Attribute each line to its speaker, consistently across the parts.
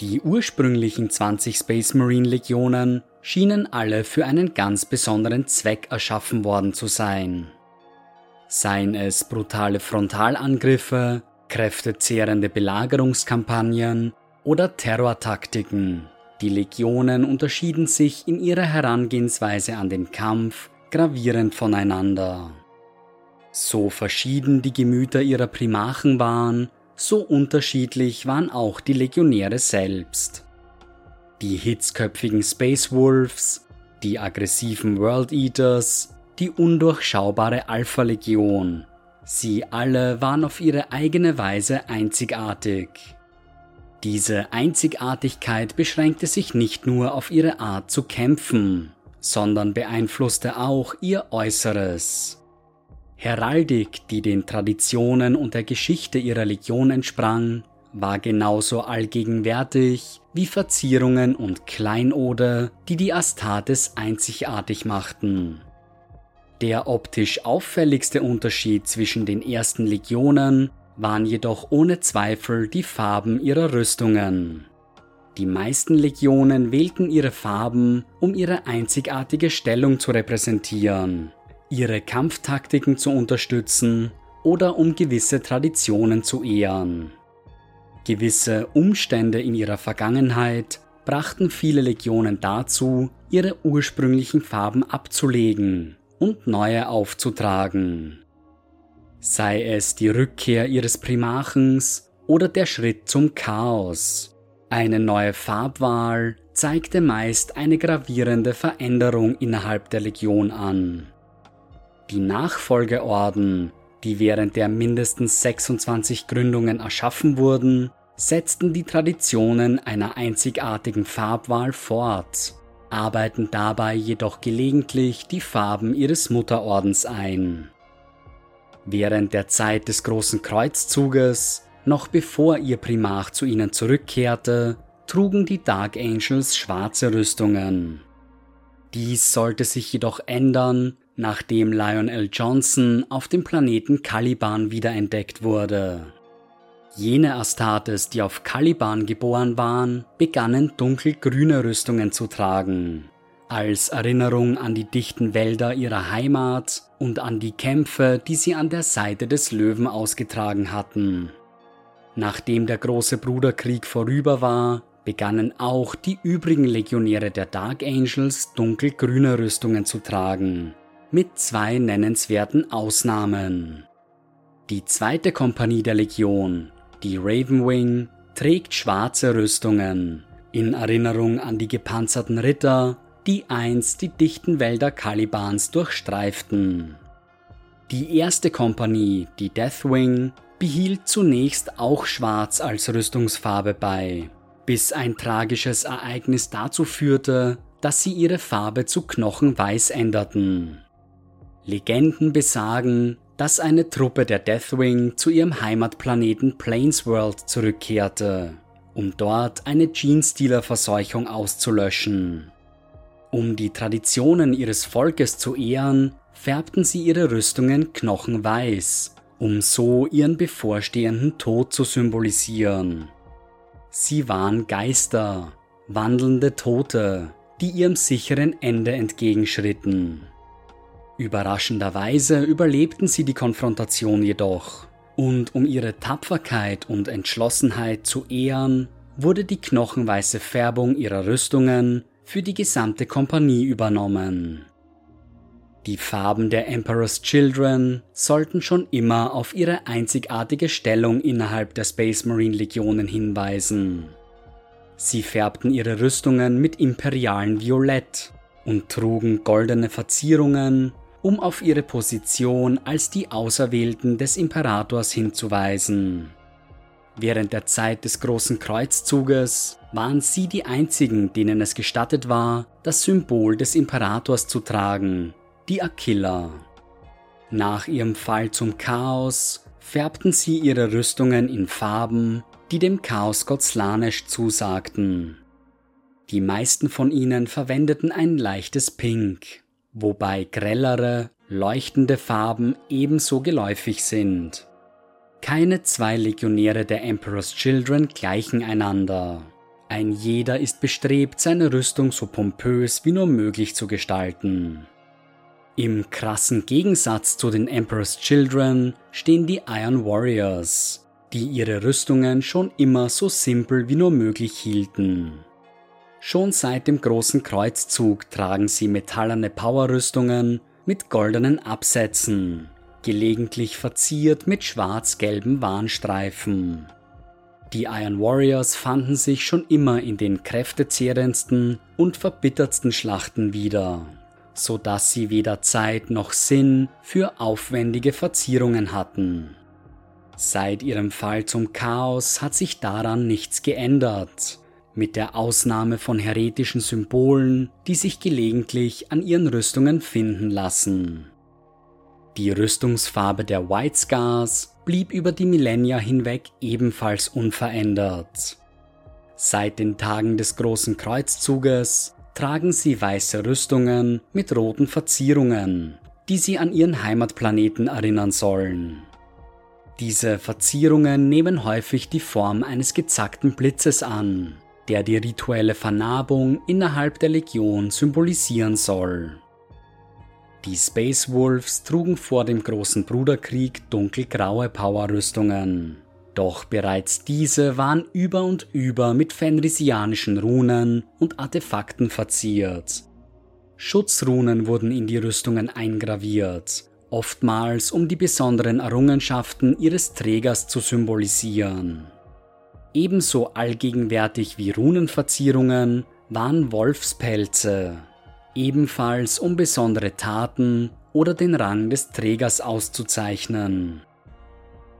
Speaker 1: Die ursprünglichen 20 Space Marine Legionen schienen alle für einen ganz besonderen Zweck erschaffen worden zu sein. Seien es brutale Frontalangriffe, kräftezehrende Belagerungskampagnen oder Terrortaktiken. Die Legionen unterschieden sich in ihrer Herangehensweise an den Kampf gravierend voneinander. So verschieden die Gemüter ihrer Primachen waren, so unterschiedlich waren auch die Legionäre selbst. Die hitzköpfigen Space Wolves, die aggressiven World Eaters, die undurchschaubare Alpha Legion. Sie alle waren auf ihre eigene Weise einzigartig. Diese Einzigartigkeit beschränkte sich nicht nur auf ihre Art zu kämpfen, sondern beeinflusste auch ihr Äußeres. Heraldik, die den Traditionen und der Geschichte ihrer Legion entsprang, war genauso allgegenwärtig wie Verzierungen und Kleinode, die die Astartes einzigartig machten. Der optisch auffälligste Unterschied zwischen den ersten Legionen waren jedoch ohne Zweifel die Farben ihrer Rüstungen. Die meisten Legionen wählten ihre Farben, um ihre einzigartige Stellung zu repräsentieren ihre Kampftaktiken zu unterstützen oder um gewisse Traditionen zu ehren. Gewisse Umstände in ihrer Vergangenheit brachten viele Legionen dazu, ihre ursprünglichen Farben abzulegen und neue aufzutragen. Sei es die Rückkehr ihres Primachens oder der Schritt zum Chaos. Eine neue Farbwahl zeigte meist eine gravierende Veränderung innerhalb der Legion an. Die Nachfolgeorden, die während der mindestens 26 Gründungen erschaffen wurden, setzten die Traditionen einer einzigartigen Farbwahl fort, arbeiten dabei jedoch gelegentlich die Farben ihres Mutterordens ein. Während der Zeit des Großen Kreuzzuges, noch bevor ihr Primach zu ihnen zurückkehrte, trugen die Dark Angels schwarze Rüstungen. Dies sollte sich jedoch ändern, nachdem Lionel Johnson auf dem Planeten Caliban wiederentdeckt wurde. Jene Astartes, die auf Caliban geboren waren, begannen dunkelgrüne Rüstungen zu tragen, als Erinnerung an die dichten Wälder ihrer Heimat und an die Kämpfe, die sie an der Seite des Löwen ausgetragen hatten. Nachdem der große Bruderkrieg vorüber war, begannen auch die übrigen Legionäre der Dark Angels dunkelgrüne Rüstungen zu tragen, mit zwei nennenswerten Ausnahmen. Die zweite Kompanie der Legion, die Ravenwing, trägt schwarze Rüstungen, in Erinnerung an die gepanzerten Ritter, die einst die dichten Wälder Kalibans durchstreiften. Die erste Kompanie, die Deathwing, behielt zunächst auch Schwarz als Rüstungsfarbe bei, bis ein tragisches Ereignis dazu führte, dass sie ihre Farbe zu Knochenweiß änderten. Legenden besagen, dass eine Truppe der Deathwing zu ihrem Heimatplaneten Plainsworld zurückkehrte, um dort eine Genestealer-Verseuchung auszulöschen. Um die Traditionen ihres Volkes zu ehren, färbten sie ihre Rüstungen knochenweiß, um so ihren bevorstehenden Tod zu symbolisieren. Sie waren Geister, wandelnde Tote, die ihrem sicheren Ende entgegenschritten. Überraschenderweise überlebten sie die Konfrontation jedoch. Und um ihre Tapferkeit und Entschlossenheit zu ehren, wurde die knochenweiße Färbung ihrer Rüstungen für die gesamte Kompanie übernommen. Die Farben der Emperor's Children sollten schon immer auf ihre einzigartige Stellung innerhalb der Space Marine Legionen hinweisen. Sie färbten ihre Rüstungen mit imperialen Violett und trugen goldene Verzierungen um auf ihre Position als die Auserwählten des Imperators hinzuweisen. Während der Zeit des Großen Kreuzzuges waren sie die einzigen, denen es gestattet war, das Symbol des Imperators zu tragen, die Aquila. Nach ihrem Fall zum Chaos färbten sie ihre Rüstungen in Farben, die dem Chaosgott Slanesh zusagten. Die meisten von ihnen verwendeten ein leichtes Pink, wobei grellere, leuchtende Farben ebenso geläufig sind. Keine zwei Legionäre der Emperor's Children gleichen einander. Ein jeder ist bestrebt, seine Rüstung so pompös wie nur möglich zu gestalten. Im krassen Gegensatz zu den Emperor's Children stehen die Iron Warriors, die ihre Rüstungen schon immer so simpel wie nur möglich hielten. Schon seit dem großen Kreuzzug tragen sie metallerne Powerrüstungen mit goldenen Absätzen, gelegentlich verziert mit schwarz-gelben Warnstreifen. Die Iron Warriors fanden sich schon immer in den kräftezehrendsten und verbittertsten Schlachten wieder, so dass sie weder Zeit noch Sinn für aufwendige Verzierungen hatten. Seit ihrem Fall zum Chaos hat sich daran nichts geändert, mit der Ausnahme von heretischen Symbolen, die sich gelegentlich an ihren Rüstungen finden lassen. Die Rüstungsfarbe der White Scars blieb über die Millennia hinweg ebenfalls unverändert. Seit den Tagen des großen Kreuzzuges tragen sie weiße Rüstungen mit roten Verzierungen, die sie an ihren Heimatplaneten erinnern sollen. Diese Verzierungen nehmen häufig die Form eines gezackten Blitzes an, der die rituelle Vernarbung innerhalb der Legion symbolisieren soll. Die Space Wolves trugen vor dem großen Bruderkrieg dunkelgraue Powerrüstungen. Doch bereits diese waren über und über mit fenrisianischen Runen und Artefakten verziert. Schutzrunen wurden in die Rüstungen eingraviert, oftmals um die besonderen Errungenschaften ihres Trägers zu symbolisieren. Ebenso allgegenwärtig wie Runenverzierungen waren Wolfspelze, ebenfalls um besondere Taten oder den Rang des Trägers auszuzeichnen.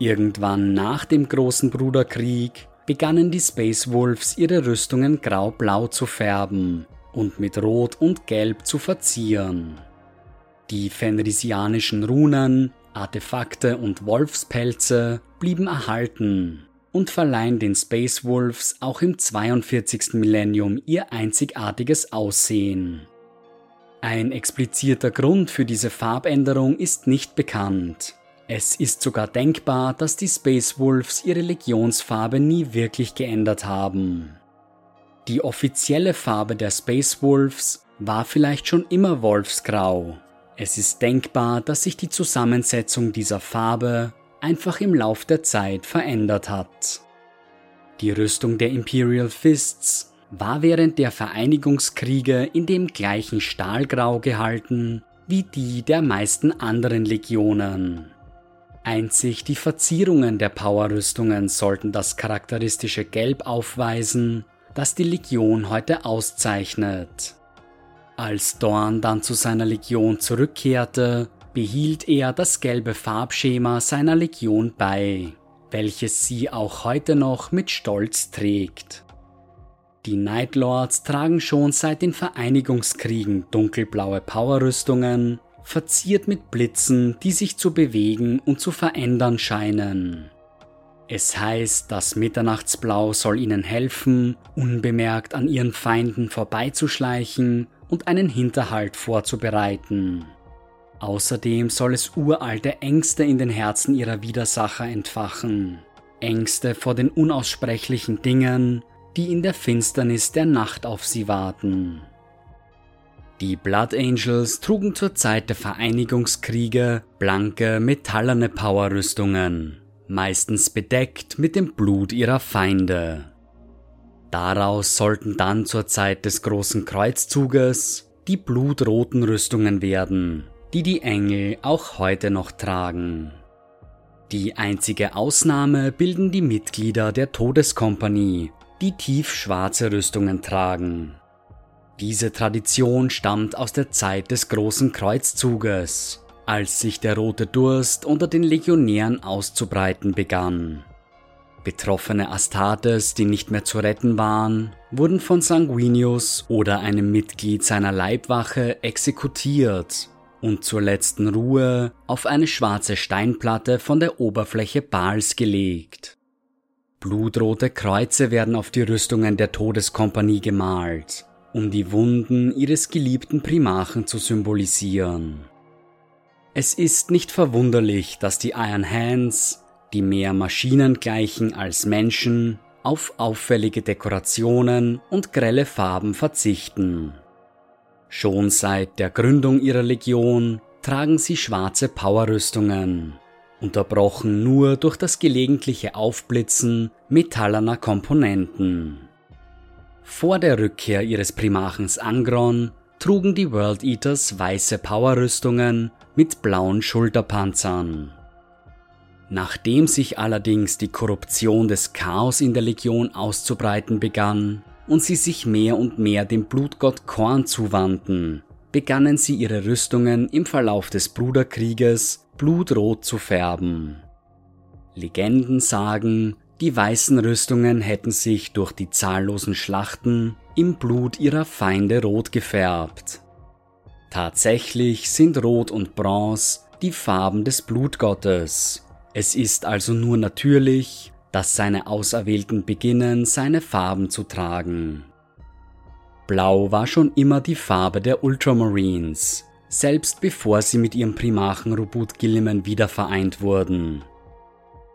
Speaker 1: Irgendwann nach dem großen Bruderkrieg begannen die Space Wolves ihre Rüstungen grau-blau zu färben und mit Rot und Gelb zu verzieren. Die fenrisianischen Runen, Artefakte und Wolfspelze blieben erhalten und verleihen den Space Wolves auch im 42. Millennium ihr einzigartiges Aussehen. Ein explizierter Grund für diese Farbänderung ist nicht bekannt. Es ist sogar denkbar, dass die Space Wolves ihre Legionsfarbe nie wirklich geändert haben. Die offizielle Farbe der Space Wolves war vielleicht schon immer Wolfsgrau. Es ist denkbar, dass sich die Zusammensetzung dieser Farbe einfach im Lauf der Zeit verändert hat. Die Rüstung der Imperial Fists war während der Vereinigungskriege in dem gleichen Stahlgrau gehalten wie die der meisten anderen Legionen. Einzig die Verzierungen der Powerrüstungen sollten das charakteristische Gelb aufweisen, das die Legion heute auszeichnet. Als Dorn dann zu seiner Legion zurückkehrte, behielt er das gelbe Farbschema seiner Legion bei, welches sie auch heute noch mit Stolz trägt. Die Night Lords tragen schon seit den Vereinigungskriegen dunkelblaue Powerrüstungen, verziert mit Blitzen, die sich zu bewegen und zu verändern scheinen. Es heißt, das Mitternachtsblau soll ihnen helfen, unbemerkt an ihren Feinden vorbeizuschleichen und einen Hinterhalt vorzubereiten. Außerdem soll es uralte Ängste in den Herzen ihrer Widersacher entfachen. Ängste vor den unaussprechlichen Dingen, die in der Finsternis der Nacht auf sie warten. Die Blood Angels trugen zur Zeit der Vereinigungskriege blanke, metallerne Powerrüstungen, meistens bedeckt mit dem Blut ihrer Feinde. Daraus sollten dann zur Zeit des großen Kreuzzuges die blutroten Rüstungen werden, die die Engel auch heute noch tragen. Die einzige Ausnahme bilden die Mitglieder der Todeskompanie, die tiefschwarze Rüstungen tragen. Diese Tradition stammt aus der Zeit des großen Kreuzzuges, als sich der rote Durst unter den Legionären auszubreiten begann. Betroffene Astartes, die nicht mehr zu retten waren, wurden von Sanguinius oder einem Mitglied seiner Leibwache exekutiert und zur letzten Ruhe auf eine schwarze Steinplatte von der Oberfläche Baals gelegt. Blutrote Kreuze werden auf die Rüstungen der Todeskompanie gemalt, um die Wunden ihres geliebten Primarchen zu symbolisieren. Es ist nicht verwunderlich, dass die Iron Hands, die mehr Maschinen gleichen als Menschen, auf auffällige Dekorationen und grelle Farben verzichten. Schon seit der Gründung ihrer Legion tragen sie schwarze Powerrüstungen, unterbrochen nur durch das gelegentliche Aufblitzen metallerner Komponenten. Vor der Rückkehr ihres Primachens Angron trugen die World Eaters weiße Powerrüstungen mit blauen Schulterpanzern. Nachdem sich allerdings die Korruption des Chaos in der Legion auszubreiten begann und sie sich mehr und mehr dem Blutgott Korn zuwandten, begannen sie ihre Rüstungen im Verlauf des Bruderkrieges blutrot zu färben. Legenden sagen, die weißen Rüstungen hätten sich durch die zahllosen Schlachten im Blut ihrer Feinde rot gefärbt. Tatsächlich sind Rot und Bronze die Farben des Blutgottes. Es ist also nur natürlich, dass seine Auserwählten beginnen, seine Farben zu tragen. Blau war schon immer die Farbe der Ultramarines, selbst bevor sie mit ihrem Primachen Rubut Gilliman wieder vereint wurden.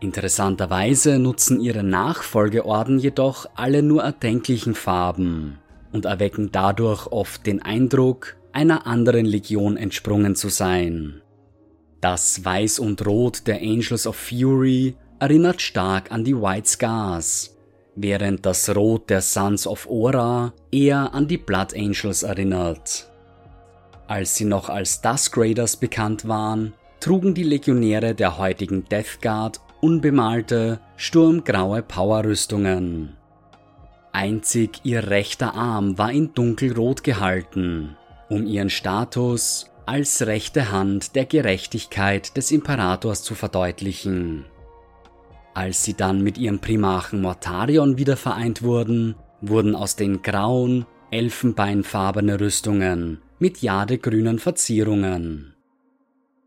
Speaker 1: Interessanterweise nutzen ihre Nachfolgeorden jedoch alle nur erdenklichen Farben und erwecken dadurch oft den Eindruck, einer anderen Legion entsprungen zu sein. Das Weiß und Rot der Angels of Fury erinnert stark an die White Scars, während das Rot der Sons of Ora eher an die Blood Angels erinnert. Als sie noch als Dusk Raiders bekannt waren, trugen die Legionäre der heutigen Death Guard unbemalte, sturmgraue Powerrüstungen. Einzig ihr rechter Arm war in dunkelrot gehalten, um ihren Status als rechte Hand der Gerechtigkeit des Imperators zu verdeutlichen. Als sie dann mit ihrem Primachen Mortarion wieder vereint wurden, wurden aus den grauen, elfenbeinfarbene Rüstungen mit jadegrünen Verzierungen.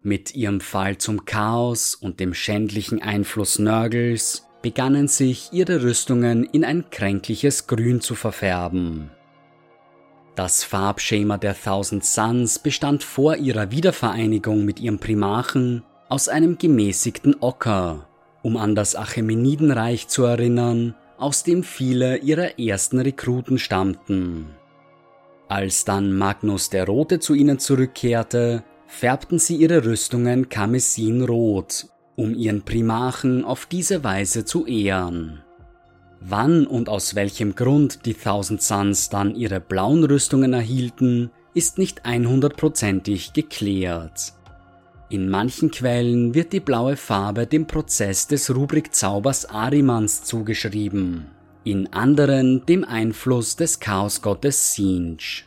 Speaker 1: Mit ihrem Fall zum Chaos und dem schändlichen Einfluss Nörgels begannen sich ihre Rüstungen in ein kränkliches Grün zu verfärben. Das Farbschema der Thousand Suns bestand vor ihrer Wiedervereinigung mit ihrem Primachen aus einem gemäßigten Ocker, um an das Achämenidenreich zu erinnern, aus dem viele ihrer ersten Rekruten stammten. Als dann Magnus der Rote zu ihnen zurückkehrte, färbten sie ihre Rüstungen karmesinrot, um ihren Primachen auf diese Weise zu ehren. Wann und aus welchem Grund die Thousand Suns dann ihre blauen Rüstungen erhielten, ist nicht 100%ig geklärt. In manchen Quellen wird die blaue Farbe dem Prozess des Rubrik-Zaubers Arimans zugeschrieben, in anderen dem Einfluss des Chaosgottes Sinj.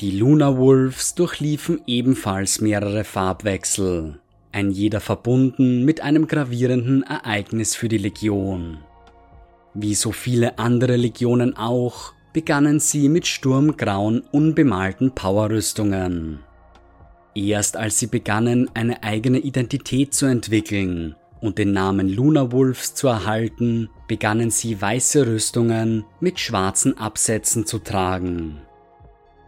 Speaker 1: Die Luna Wolves durchliefen ebenfalls mehrere Farbwechsel, ein jeder verbunden mit einem gravierenden Ereignis für die Legion. Wie so viele andere Legionen auch, begannen sie mit sturmgrauen, unbemalten Powerrüstungen. Erst als sie begannen, eine eigene Identität zu entwickeln und den Namen Luna Wolves zu erhalten, begannen sie weiße Rüstungen mit schwarzen Absätzen zu tragen.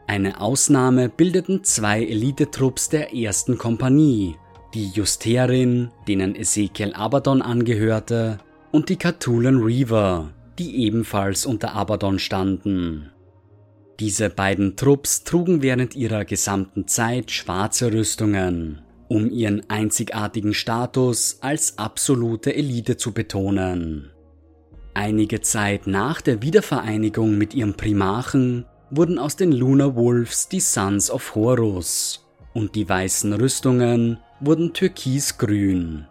Speaker 1: Eine Ausnahme bildeten zwei Elitetrupps der ersten Kompanie, die Justerin, denen Ezekiel Abaddon angehörte, und die Catulan Reaver, die ebenfalls unter Abaddon standen. Diese beiden Trupps trugen während ihrer gesamten Zeit schwarze Rüstungen, um ihren einzigartigen Status als absolute Elite zu betonen. Einige Zeit nach der Wiedervereinigung mit ihrem Primachen wurden aus den Lunar Wolves die Sons of Horus und die weißen Rüstungen wurden türkisgrün.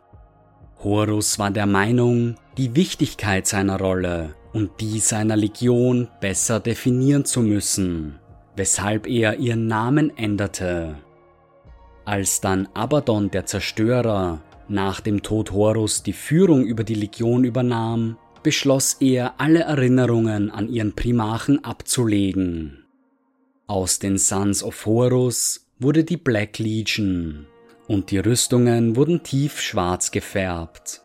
Speaker 1: Horus war der Meinung, die Wichtigkeit seiner Rolle und die seiner Legion besser definieren zu müssen, weshalb er ihren Namen änderte. Als dann Abaddon der Zerstörer nach dem Tod Horus die Führung über die Legion übernahm, beschloss er, alle Erinnerungen an ihren Primachen abzulegen. Aus den Sons of Horus wurde die Black Legion und die Rüstungen wurden tiefschwarz gefärbt.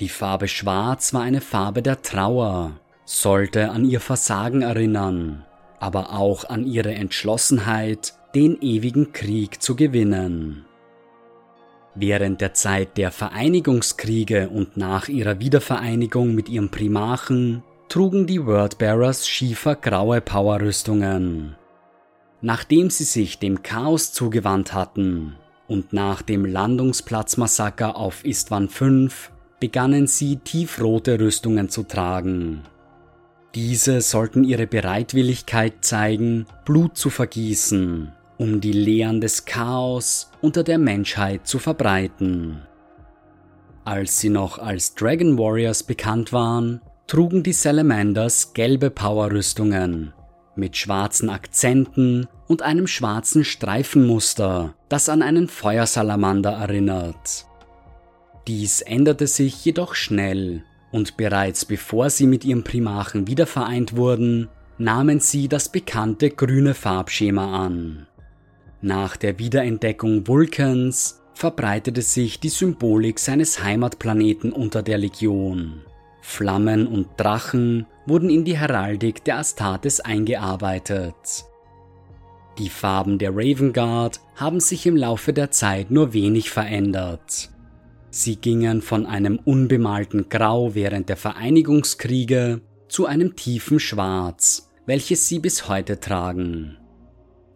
Speaker 1: Die Farbe Schwarz war eine Farbe der Trauer, sollte an ihr Versagen erinnern, aber auch an ihre Entschlossenheit, den ewigen Krieg zu gewinnen. Während der Zeit der Vereinigungskriege und nach ihrer Wiedervereinigung mit ihrem Primarchen trugen die Wordbearers schiefergraue Powerrüstungen. Nachdem sie sich dem Chaos zugewandt hatten und nach dem Landungsplatzmassaker auf Istvan V begannen sie tiefrote Rüstungen zu tragen. Diese sollten ihre Bereitwilligkeit zeigen, Blut zu vergießen, um die Lehren des Chaos unter der Menschheit zu verbreiten. Als sie noch als Dragon Warriors bekannt waren, trugen die Salamanders gelbe Powerrüstungen mit schwarzen Akzenten und einem schwarzen Streifenmuster, das an einen Feuersalamander erinnert. Dies änderte sich jedoch schnell und bereits bevor sie mit ihrem Primarchen wiedervereint wurden, nahmen sie das bekannte grüne Farbschema an. Nach der Wiederentdeckung Vulkans verbreitete sich die Symbolik seines Heimatplaneten unter der Legion. Flammen und Drachen wurden in die Heraldik der Astartes eingearbeitet. Die Farben der Raven Guard haben sich im Laufe der Zeit nur wenig verändert. Sie gingen von einem unbemalten Grau während der Vereinigungskriege zu einem tiefen Schwarz, welches sie bis heute tragen.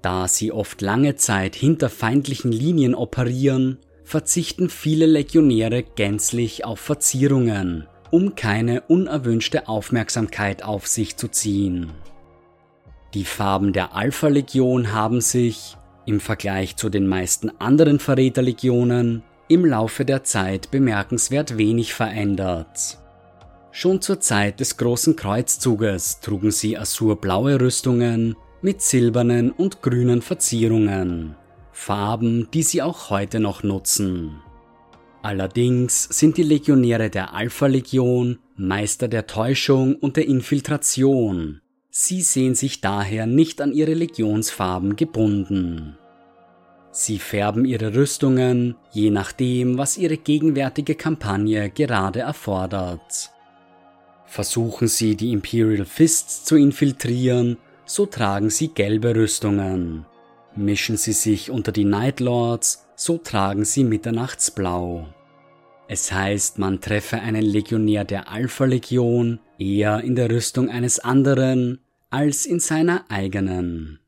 Speaker 1: Da sie oft lange Zeit hinter feindlichen Linien operieren, verzichten viele Legionäre gänzlich auf Verzierungen, um keine unerwünschte Aufmerksamkeit auf sich zu ziehen. Die Farben der Alpha-Legion haben sich, im Vergleich zu den meisten anderen Verräterlegionen, im Laufe der Zeit bemerkenswert wenig verändert. Schon zur Zeit des Großen Kreuzzuges trugen sie azurblaue Rüstungen mit silbernen und grünen Verzierungen, Farben, die sie auch heute noch nutzen. Allerdings sind die Legionäre der Alpha-Legion Meister der Täuschung und der Infiltration. Sie sehen sich daher nicht an ihre Legionsfarben gebunden. Sie färben ihre Rüstungen, je nachdem, was ihre gegenwärtige Kampagne gerade erfordert. Versuchen sie die Imperial Fists zu infiltrieren, so tragen sie gelbe Rüstungen. Mischen sie sich unter die Night Lords, so tragen sie Mitternachtsblau. Es heißt, man treffe einen Legionär der Alpha-Legion eher in der Rüstung eines anderen als in seiner eigenen.